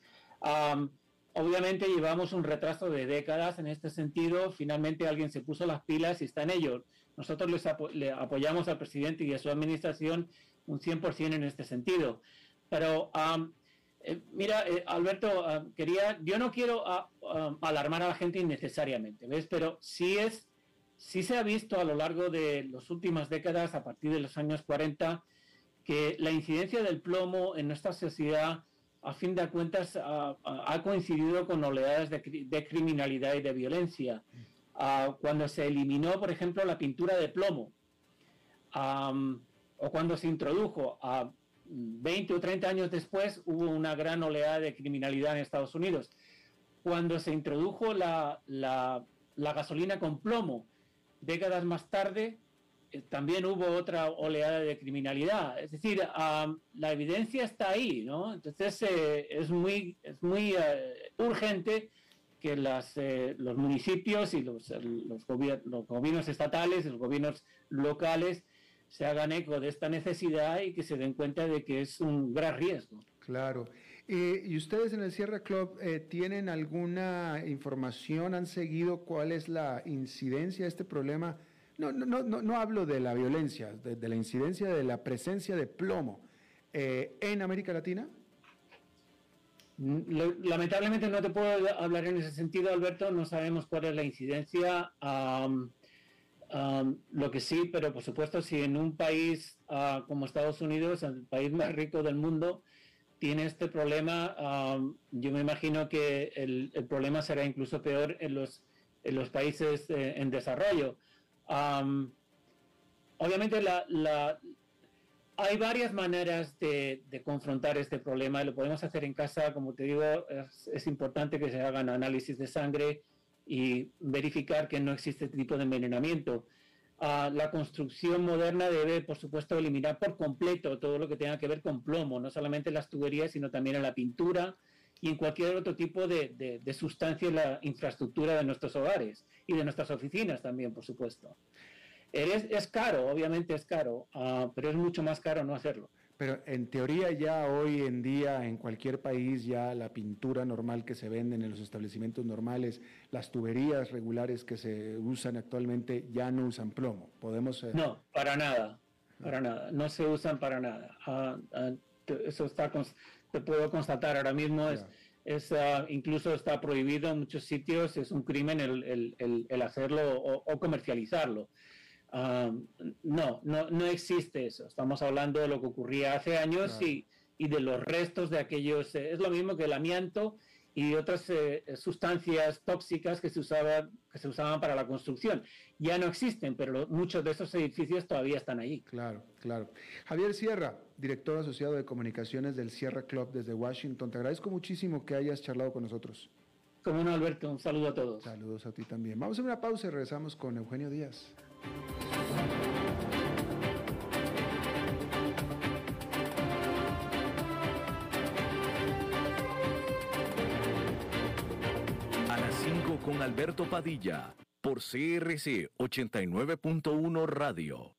Obviamente llevamos un retraso de décadas en este sentido. Finalmente alguien se puso las pilas y está en ello. Nosotros les le apoyamos al presidente y a su administración un 100% en este sentido. Pero eh, mira, eh, Alberto, uh, quería, yo no quiero uh, uh, alarmar a la gente innecesariamente, ¿ves? Pero sí es, sí se ha visto a lo largo de las últimas décadas, a partir de los años 40, que la incidencia del plomo en nuestra sociedad, a fin de cuentas, ha, ha coincidido con oleadas de, de, criminalidad y de violencia. Uh, cuando se eliminó, por ejemplo, la pintura de plomo, um, o cuando se introdujo, uh, 20 o 30 años después, hubo una gran oleada de criminalidad en Estados Unidos. Cuando se introdujo la, la, la gasolina con plomo, décadas más tarde, también hubo otra oleada de criminalidad. Es decir, um, la evidencia está ahí, ¿no? Entonces eh, es muy, es muy uh, urgente que las, eh, los municipios y los, los, los, gobiernos estatales los gobiernos locales se hagan eco de esta necesidad y que se den cuenta de que es un gran riesgo. Claro. Eh, ¿Y ustedes en el Sierra Club eh, tienen alguna información, han seguido cuál es la incidencia de este problema? No, no, no, no hablo de la violencia, de, la incidencia de la presencia de plomo eh, en América Latina. Lamentablemente no te puedo hablar en ese sentido, Alberto. No sabemos cuál es la incidencia. Um, um, lo que sí, pero por supuesto, si en un país uh, como Estados Unidos, el país más rico del mundo, tiene este problema, um, yo me imagino que el, el, problema será incluso peor en los, en los países eh, en desarrollo. Obviamente hay varias maneras de, de, confrontar este problema. Lo podemos hacer en casa, como te digo, es, importante que se hagan análisis de sangre y verificar que no existe este tipo de envenenamiento. Uh, la construcción moderna debe, por supuesto, eliminar por completo todo lo que tenga que ver con plomo, no solamente en las tuberías, sino también en la pintura y en cualquier otro tipo de, de, de sustancia en la infraestructura de nuestros hogares y de nuestras oficinas también, por supuesto. Es, es caro, obviamente es caro, uh, pero es mucho más caro no hacerlo. Pero en teoría ya hoy en día en cualquier país ya la pintura normal que se venden en los establecimientos normales, las tuberías regulares que se usan actualmente ya no usan plomo. Podemos eh... no para nada, para nada, no se usan para nada. Uh, uh, eso está te puedo constatar ahora mismo es, es uh, incluso está prohibido en muchos sitios es un crimen el, el, el, el hacerlo o, o comercializarlo. Um, no, no, no existe eso. Estamos hablando de lo que ocurría hace años claro. y, y, de los restos de aquellos. Eh, es lo mismo que el amianto y otras eh, sustancias tóxicas que se, usaban, que se usaban para la construcción. Ya no existen, pero muchos de esos edificios todavía están ahí. Claro, claro. Javier Sierra, director asociado de comunicaciones del Sierra Club desde Washington, te agradezco muchísimo que hayas charlado con nosotros. Como no, Alberto, un saludo a todos. Saludos a ti también. Vamos a una pausa y regresamos con Eugenio Díaz. A las 5 con Alberto Padilla, por CRC 89.1 Radio.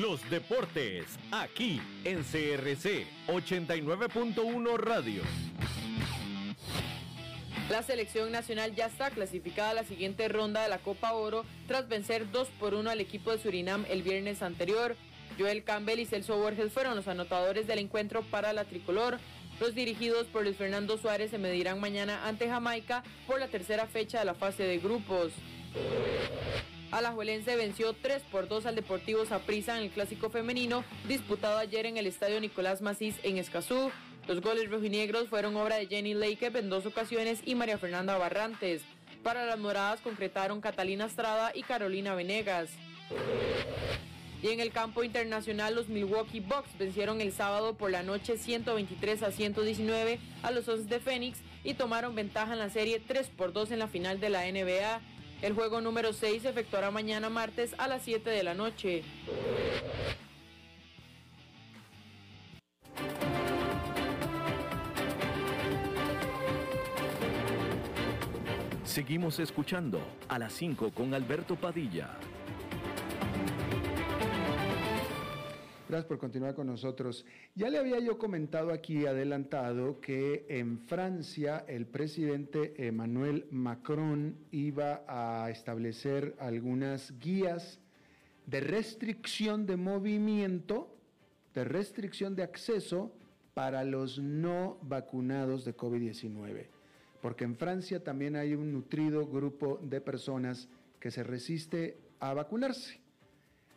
Los deportes, aquí en CRC 89.1 Radio. La selección nacional ya está clasificada a la siguiente ronda de la Copa Oro tras vencer 2 por 1 al equipo de Surinam el viernes anterior. Joel Campbell y Celso Borges fueron los anotadores del encuentro para la tricolor. Los dirigidos por Luis Fernando Suárez se medirán mañana ante Jamaica por la tercera fecha de la fase de grupos. Alajuelense venció 3 por 2 al Deportivo Saprissa en el clásico femenino disputado ayer en el estadio Nicolás Macís en Escazú. Los goles rojinegros fueron obra de Jenny Lake en dos ocasiones y María Fernanda Barrantes. Para las moradas concretaron Catalina Estrada y Carolina Venegas. Y en el campo internacional, los Milwaukee Bucks vencieron el sábado por la noche 123 a 119 a los Osos de Phoenix y tomaron ventaja en la serie 3 por 2 en la final de la NBA. El juego número 6 se efectuará mañana martes a las 7 de la noche. Seguimos escuchando a las 5 con Alberto Padilla. Gracias por continuar con nosotros. Ya le había yo comentado aquí, adelantado, que en Francia el presidente Emmanuel Macron iba a establecer algunas guías de restricción de movimiento, de restricción de acceso para los no vacunados de COVID-19 porque en Francia también hay un nutrido grupo de personas que se resiste a vacunarse.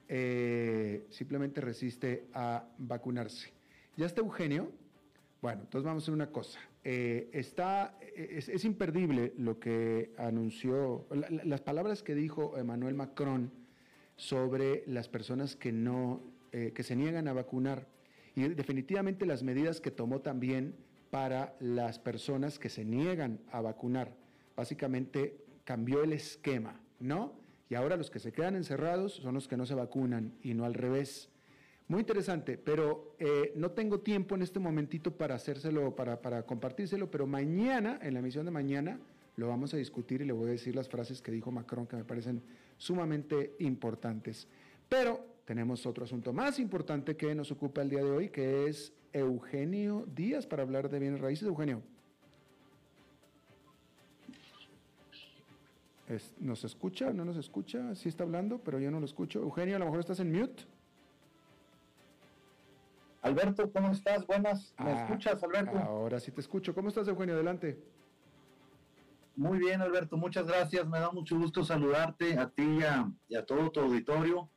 Eh, simplemente resiste a vacunarse. ¿Ya está Eugenio? Bueno, entonces vamos a hacer una cosa. Eh, está, es, imperdible lo que anunció, las palabras que dijo Emmanuel Macron sobre las personas que no, eh, que se niegan a vacunar y definitivamente las medidas que tomó también para las personas que se niegan a vacunar. Básicamente cambió el esquema, ¿no? Y ahora los que se quedan encerrados son los que no se vacunan y no al revés. Muy interesante, pero eh, no tengo tiempo en este momentito para hacérselo, para, para compartírselo, pero mañana, en la emisión de mañana, lo vamos a discutir y le voy a decir las frases que dijo Macron que me parecen sumamente importantes. Pero tenemos otro asunto más importante que nos ocupa el día de hoy, que es Eugenio Díaz para hablar de bienes raíces. Eugenio. ¿Nos escucha? ¿No nos escucha? Sí está hablando, pero yo no lo escucho. Eugenio, a lo mejor estás en mute. Alberto, ¿cómo estás? Buenas. ¿Me ah, escuchas, Alberto? Ahora sí te escucho. ¿Cómo estás, Eugenio? Adelante. Muy bien, Alberto. Muchas gracias. Me da mucho gusto saludarte a ti y a todo tu auditorio.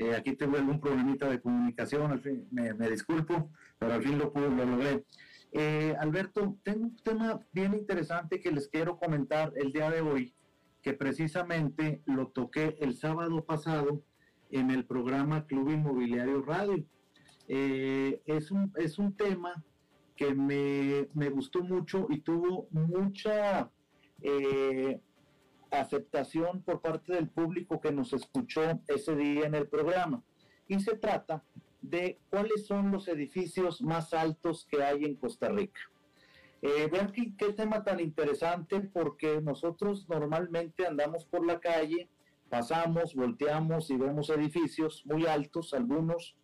Eh, aquí tengo algún problemita de comunicación, al fin, me, disculpo, pero al fin lo, pude, lo logré. Eh, Alberto, tengo un tema bien interesante que les quiero comentar el día de hoy, que precisamente lo toqué el sábado pasado en el programa Club Inmobiliario Radio. Eh, es, un, es un tema que me, me gustó mucho y tuvo mucha aceptación por parte del público que nos escuchó ese día en el programa. Y se trata de cuáles son los edificios más altos que hay en Costa Rica. Eh, qué, tema tan interesante porque nosotros normalmente andamos por la calle, pasamos, volteamos y vemos edificios muy altos, algunos,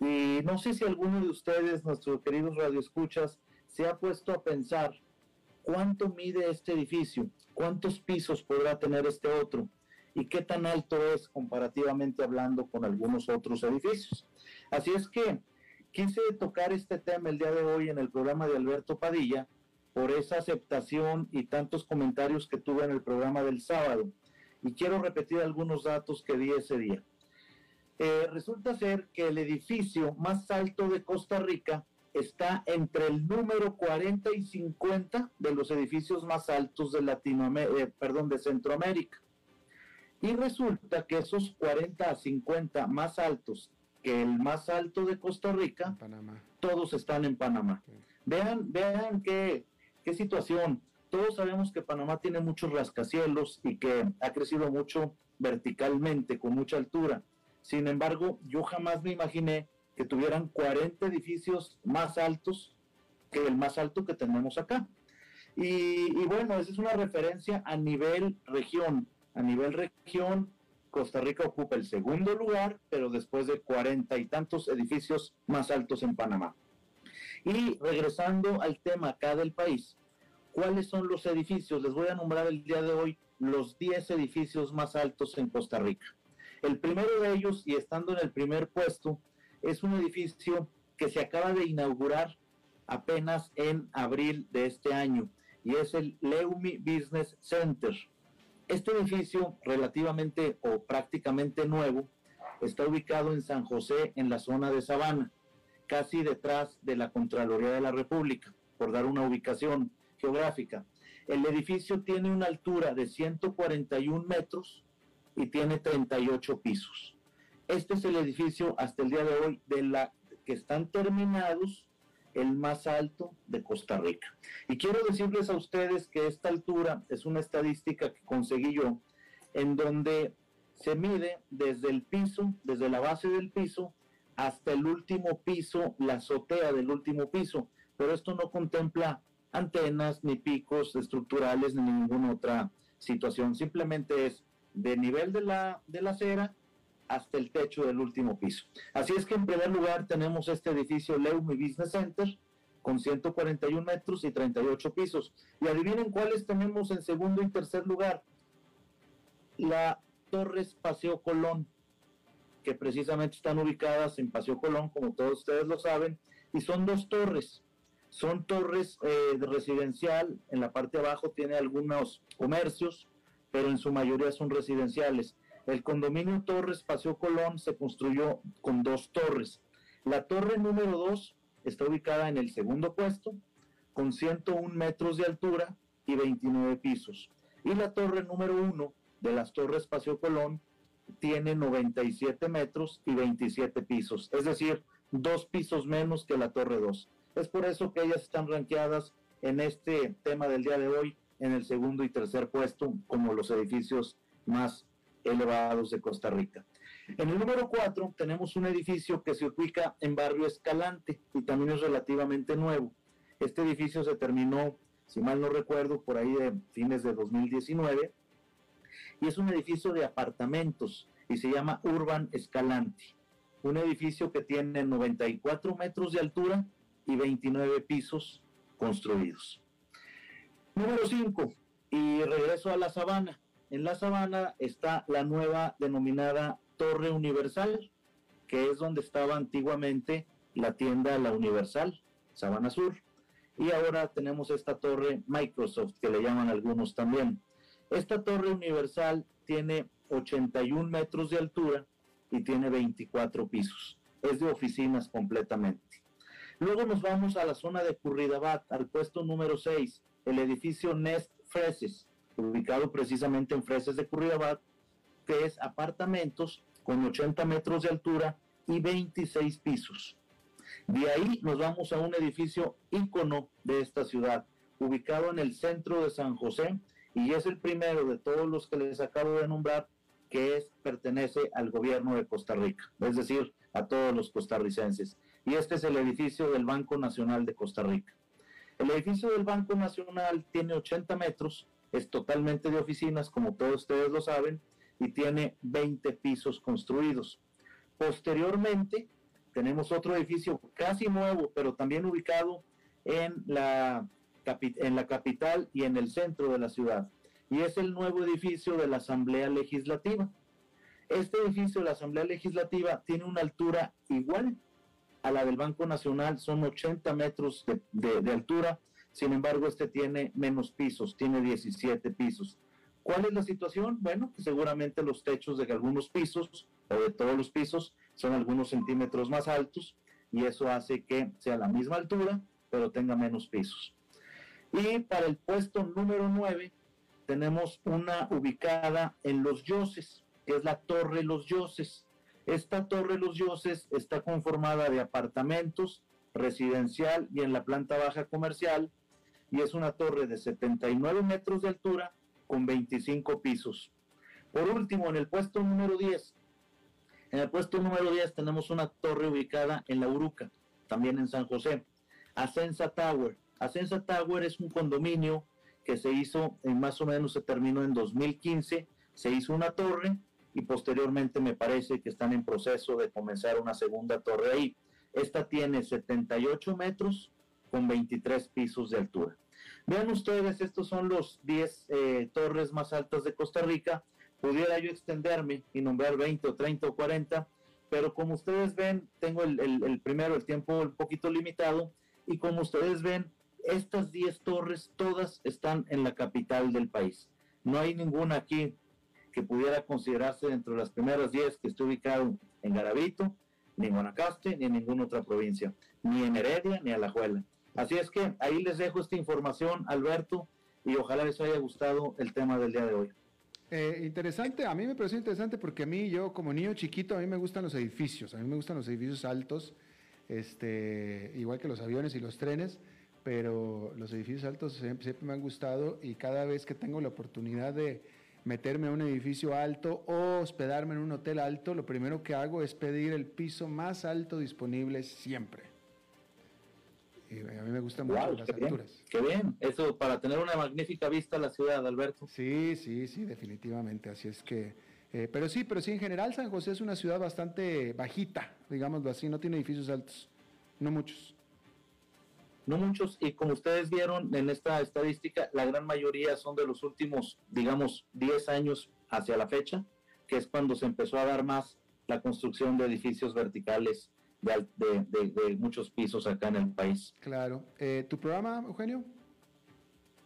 y no sé si alguno de ustedes, nuestros queridos radioescuchas, se ha puesto a pensar cuánto mide este edificio, cuántos pisos podrá tener este otro y qué tan alto es comparativamente hablando con algunos otros edificios. Así es que quise tocar este tema el día de hoy en el programa de Alberto Padilla por esa aceptación y tantos comentarios que tuve en el programa del sábado. Y quiero repetir algunos datos que di ese día. Eh, resulta ser que el edificio más alto de Costa Rica está entre el número 40 y 50 de los edificios más altos de Latinoamérica, eh, perdón, de Centroamérica. Y resulta que esos 40 a 50 más altos que el más alto de Costa Rica, todos están en Panamá. Vean, vean qué, qué situación. Todos sabemos que Panamá tiene muchos rascacielos y que ha crecido mucho verticalmente, con mucha altura. Sin embargo, yo jamás me imaginé que tuvieran 40 edificios más altos que el más alto que tenemos acá. Y, bueno, esa es una referencia a nivel región. A nivel región, Costa Rica ocupa el segundo lugar, pero después de cuarenta y tantos edificios más altos en Panamá. Y regresando al tema acá del país, ¿cuáles son los edificios? Les voy a nombrar el día de hoy los 10 edificios más altos en Costa Rica. El primero de ellos, y estando en el primer puesto, es un edificio que se acaba de inaugurar apenas en abril de este año y es el Leumi Business Center. Este edificio, relativamente o prácticamente nuevo, está ubicado en San José, en la zona de Sabana, casi detrás de la Contraloría de la República, por dar una ubicación geográfica. El edificio tiene una altura de 141 metros y tiene 38 pisos. Este es el edificio hasta el día de hoy de la que están terminados el más alto de Costa Rica. Y quiero decirles a ustedes que esta altura es una estadística que conseguí yo, en donde se mide desde el piso, desde la base del piso, hasta el último piso, la azotea del último piso. Pero esto no contempla antenas, ni picos estructurales, ni ninguna otra situación. Simplemente es de nivel de la, de la acera hasta el techo del último piso. Así es que en primer lugar tenemos este edificio Leumi Business Center con 141 metros y 38 pisos. Y adivinen cuáles tenemos en segundo y tercer lugar. La Torres Paseo Colón, que precisamente están ubicadas en Paseo Colón, como todos ustedes lo saben, y son dos torres. Son torres eh, de residencial, en la parte de abajo tiene algunos comercios, pero en su mayoría son residenciales. El condominio Torres Paseo Colón se construyó con dos torres. La torre número dos está ubicada en el segundo puesto, con 101 metros de altura y 29 pisos. Y la torre número uno de las torres Paseo Colón tiene 97 metros y 27 pisos, es decir, dos pisos menos que la torre 2. Es por eso que ellas están ranqueadas en este tema del día de hoy en el segundo y tercer puesto como los edificios más elevados de Costa Rica. En el número 4 tenemos un edificio que se ubica en barrio Escalante y también es relativamente nuevo. Este edificio se terminó, si mal no recuerdo, por ahí de fines de 2019 y es un edificio de apartamentos y se llama Urban Escalante. Un edificio que tiene 94 metros de altura y 29 pisos construidos. Número 5, y regreso a la sabana. En la sabana está la nueva denominada Torre Universal, que es donde estaba antiguamente la tienda La Universal, Sabana Sur. Y ahora tenemos esta torre Microsoft, que le llaman algunos también. Esta torre universal tiene 81 metros de altura y tiene 24 pisos. Es de oficinas completamente. Luego nos vamos a la zona de Curridabat, al puesto número 6, el edificio Nest Freses ubicado precisamente en Fresas de Curridabat, que es apartamentos con 80 metros de altura y 26 pisos. De ahí nos vamos a un edificio ícono de esta ciudad, ubicado en el centro de San José, y es el primero de todos los que les acabo de nombrar que es, pertenece al gobierno de Costa Rica, es decir, a todos los costarricenses. Y este es el edificio del Banco Nacional de Costa Rica. El edificio del Banco Nacional tiene 80 metros es totalmente de oficinas, como todos ustedes lo saben, y tiene 20 pisos construidos. Posteriormente, tenemos otro edificio casi nuevo, pero también ubicado en la, en la capital y en el centro de la ciudad. Y es el nuevo edificio de la Asamblea Legislativa. Este edificio de la Asamblea Legislativa tiene una altura igual a la del Banco Nacional, son 80 metros de altura sin embargo, este tiene menos pisos, tiene 17 pisos. ¿Cuál es la situación? Bueno, que seguramente los techos de algunos pisos o de todos los pisos son algunos centímetros más altos y eso hace que sea la misma altura, pero tenga menos pisos. Y para el puesto número 9 tenemos una ubicada en Los Yoses, que es la Torre Los Yoses. Esta Torre Los Yoses está conformada de apartamentos, residencial y en la planta baja comercial y es una torre de 79 metros de altura con 25 pisos. Por último, en el puesto número 10, En el puesto número 10 tenemos una torre ubicada en La Uruca, también en San José. Ascensa Tower. Ascensa Tower es un condominio que se hizo, en más o menos se terminó en 2015, se hizo una torre y posteriormente me parece que están en proceso de comenzar una segunda torre ahí. Esta tiene 78 metros con 23 pisos de altura. Vean ustedes, estos son los 10 eh, torres más altas de Costa Rica. Pudiera yo extenderme y nombrar 20 o 30 o 40, pero como ustedes ven, tengo el, el primero, el tiempo un poquito limitado, y como ustedes ven, estas 10 torres todas están en la capital del país. No hay ninguna aquí que pudiera considerarse dentro de las primeras 10 que esté ubicado en Garavito, ni en Guanacaste, ni en ninguna otra provincia, ni en Heredia, ni Alajuela. Así es que ahí les dejo esta información, Alberto, y ojalá les haya gustado el tema del día de hoy. Eh, interesante, a mí me parece interesante porque a mí, yo como niño chiquito, a mí me gustan los edificios, a mí me gustan los edificios altos, este, igual que los aviones y los trenes, pero los edificios altos siempre me han gustado y cada vez que tengo la oportunidad de meterme a un edificio alto o hospedarme en un hotel alto, lo primero que hago es pedir el piso más alto disponible siempre. A mí me gustan mucho las alturas. qué bien, eso para tener una magnífica vista a la ciudad, Alberto. Sí, sí, sí, definitivamente. Así es que, eh, pero sí, pero sí, en general San José es una ciudad bastante bajita, digámoslo así, no tiene edificios altos, no muchos no muchos, y como ustedes vieron en esta estadística, la gran mayoría son de los últimos, digamos, 10 años hacia la fecha, que es cuando se empezó a dar más la construcción de edificios verticales de, muchos pisos acá en el país. Claro. Eh, ¿Tu programa, Eugenio?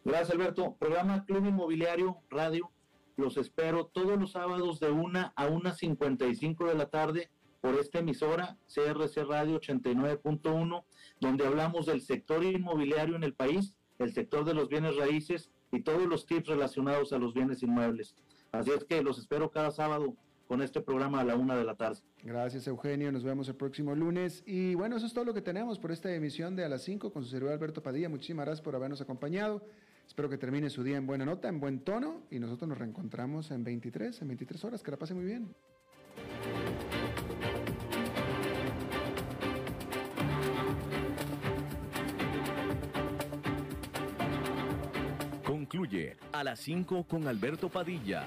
Gracias, Alberto. Programa Club Inmobiliario Radio. Los espero todos los sábados de 1 a 1.55 de la tarde por esta emisora, CRC Radio 89.1 donde hablamos del sector inmobiliario en el país, el sector de los bienes raíces y todos los tips relacionados a los bienes inmuebles. Así es que los espero cada sábado con este programa a la una de la tarde. Gracias, Eugenio. Nos vemos el próximo lunes. Y bueno, eso es todo lo que tenemos por esta emisión de A las 5 con su servidor Alberto Padilla. Muchísimas gracias por habernos acompañado. Espero que termine su día en buena nota, en buen tono. Y nosotros nos reencontramos en 23, en 23 horas. Que la pase muy bien. Concluye a las 5 con Alberto Padilla.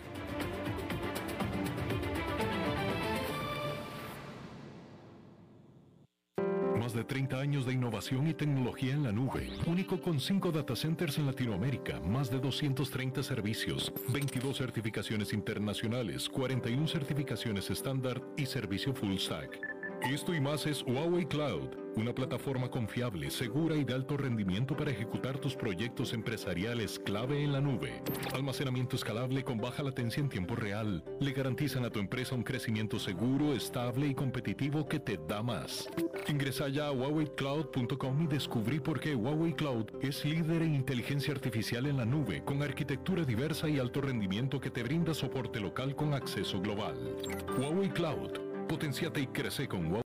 De 30 años de innovación y tecnología en la nube. Único con 5 data centers en Latinoamérica, más de 230 servicios, 22 certificaciones internacionales, 41 certificaciones estándar y servicio full stack. Esto y más es Huawei Cloud, una plataforma confiable, segura y de alto rendimiento para ejecutar tus proyectos empresariales clave en la nube. Almacenamiento escalable con baja latencia en tiempo real. Le garantizan a tu empresa un crecimiento seguro, estable y competitivo que te da más. Ingresa ya a huaweicloud.com y descubrí por qué Huawei Cloud es líder en inteligencia artificial en la nube, con arquitectura diversa y alto rendimiento que te brinda soporte local con acceso global. Huawei Cloud Potenciate y crece con